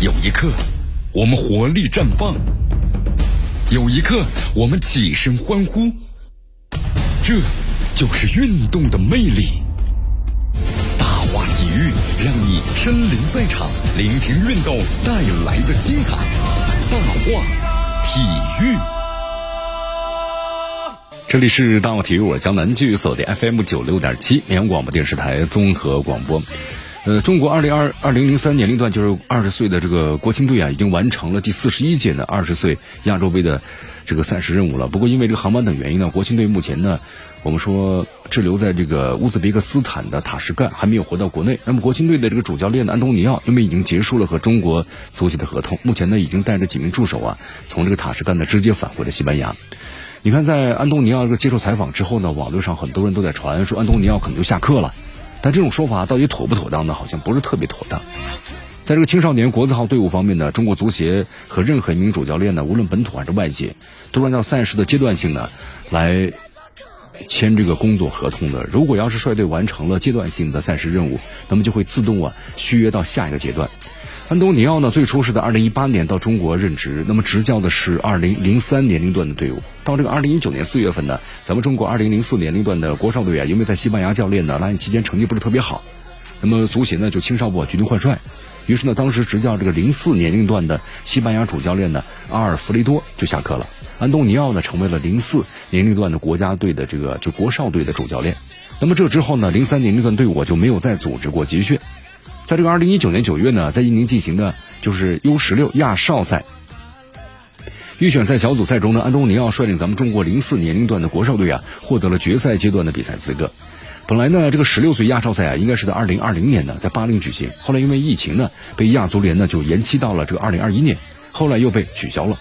有一刻，我们活力绽放；有一刻，我们起身欢呼。这就是运动的魅力。大话体育，让你身临赛场，聆听运动带来的精彩。大话体育，这里是大话体育，我江南剧锁定 FM 九六点七绵阳广播电视台综合广播。呃，中国二零二二零零三年龄段就是二十岁的这个国青队啊，已经完成了第四十一届的二十岁亚洲杯的这个赛事任务了。不过因为这个航班等原因呢，国青队目前呢，我们说滞留在这个乌兹别克斯坦的塔什干，还没有回到国内。那么国青队的这个主教练呢，安东尼奥，因为已经结束了和中国足协的合同，目前呢已经带着几名助手啊，从这个塔什干呢直接返回了西班牙。你看，在安东尼奥这个接受采访之后呢，网络上很多人都在传说安东尼奥可能就下课了。但这种说法到底妥不妥当呢？好像不是特别妥当。在这个青少年国字号队伍方面呢，中国足协和任何一名主教练呢，无论本土还是外界，都按照赛事的阶段性呢来签这个工作合同的。如果要是率队完成了阶段性的赛事任务，那么就会自动啊续约到下一个阶段。安东尼奥呢，最初是在二零一八年到中国任职，那么执教的是二零零三年龄段的队伍。到这个二零一九年四月份呢，咱们中国二零零四年龄段的国少队啊，因为在西班牙教练呢拉练期间成绩不是特别好，那么足协呢就青少部决定换帅，于是呢，当时执教这个零四年龄段的西班牙主教练呢阿尔弗雷多就下课了，安东尼奥呢成为了零四年龄段的国家队的这个就国少队的主教练。那么这之后呢，零三年龄段队伍就没有再组织过集训。在这个二零一九年九月呢，在印尼进行的就是 U 十六亚少赛预选赛小组赛中呢，安东尼奥率领咱们中国零四年龄段的国少队啊，获得了决赛阶段的比赛资格。本来呢，这个十六岁亚少赛啊，应该是在二零二零年呢，在巴林举行，后来因为疫情呢，被亚足联呢就延期到了这个二零二一年，后来又被取消了。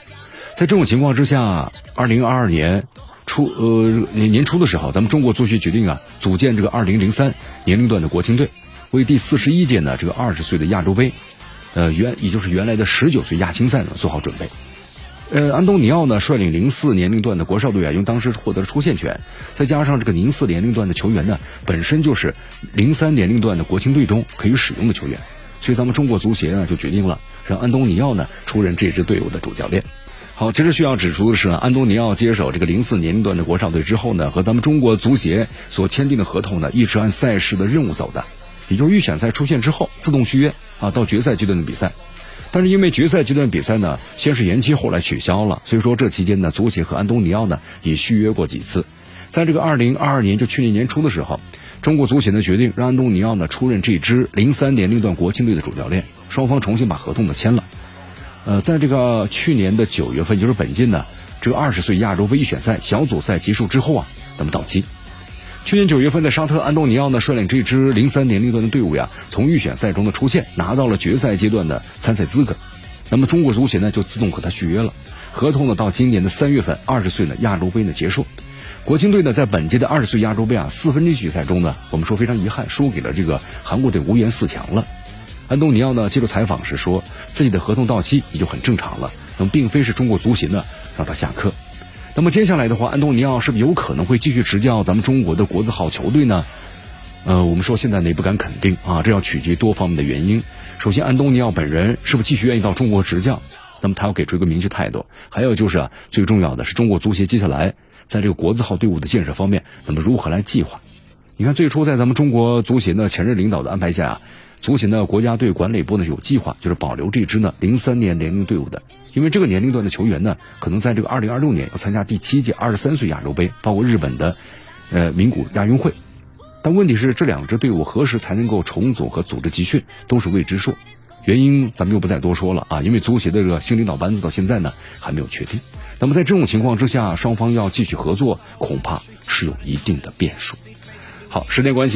在这种情况之下，二零二二年初呃年年初的时候，咱们中国足协决定啊，组建这个二零零三年龄段的国青队。为第四十一届呢这个二十岁的亚洲杯，呃原也就是原来的十九岁亚青赛呢做好准备。呃，安东尼奥呢率领零四年龄段的国少队啊，因为当时获得了出线权，再加上这个零四年龄段的球员呢本身就是零三年龄段的国青队中可以使用的球员，所以咱们中国足协呢就决定了让安东尼奥呢出任这支队伍的主教练。好，其实需要指出的是，安东尼奥接手这个零四年龄段的国少队之后呢，和咱们中国足协所签订的合同呢，一直按赛事的任务走的。也就是预选赛出现之后自动续约啊，到决赛阶段的比赛，但是因为决赛阶段比赛呢，先是延期，后来取消了，所以说这期间呢，足协和安东尼奥呢也续约过几次。在这个二零二二年，就去年年初的时候，中国足协呢决定让安东尼奥呢出任这支零三年那段国青队的主教练，双方重新把合同呢签了。呃，在这个去年的九月份，就是本届呢这个二十岁亚洲杯预选赛小组赛结束之后啊，那么到期。去年九月份，的沙特，安东尼奥呢率领这支零三年龄段的队伍呀，从预选赛中的出现，拿到了决赛阶段的参赛资格。那么中国足协呢就自动和他续约了，合同呢到今年的三月份，二十岁呢亚洲杯呢结束。国青队呢在本届的二十岁亚洲杯啊四分之一决赛中呢，我们说非常遗憾，输给了这个韩国队，无缘四强了。安东尼奥呢接受采访时说，自己的合同到期也就很正常了，那么并非是中国足协呢让他下课。那么接下来的话，安东尼奥是不是有可能会继续执教咱们中国的国字号球队呢？呃，我们说现在呢也不敢肯定啊，这要取决多方面的原因。首先，安东尼奥本人是不是继续愿意到中国执教？那么他要给出一个明确态度。还有就是啊，最重要的是中国足协接下来在这个国字号队伍的建设方面，那么如何来计划？你看，最初在咱们中国足协呢前任领导的安排下啊。足协呢，国家队管理部呢有计划，就是保留这支呢零三年年龄队伍的，因为这个年龄段的球员呢，可能在这个二零二六年要参加第七届二十三岁亚洲杯，包括日本的，呃名古亚运会。但问题是，这两支队伍何时才能够重组和组织集训，都是未知数。原因咱们又不再多说了啊，因为足协的这个新领导班子到现在呢还没有确定。那么在这种情况之下，双方要继续合作，恐怕是有一定的变数。好，时间关系。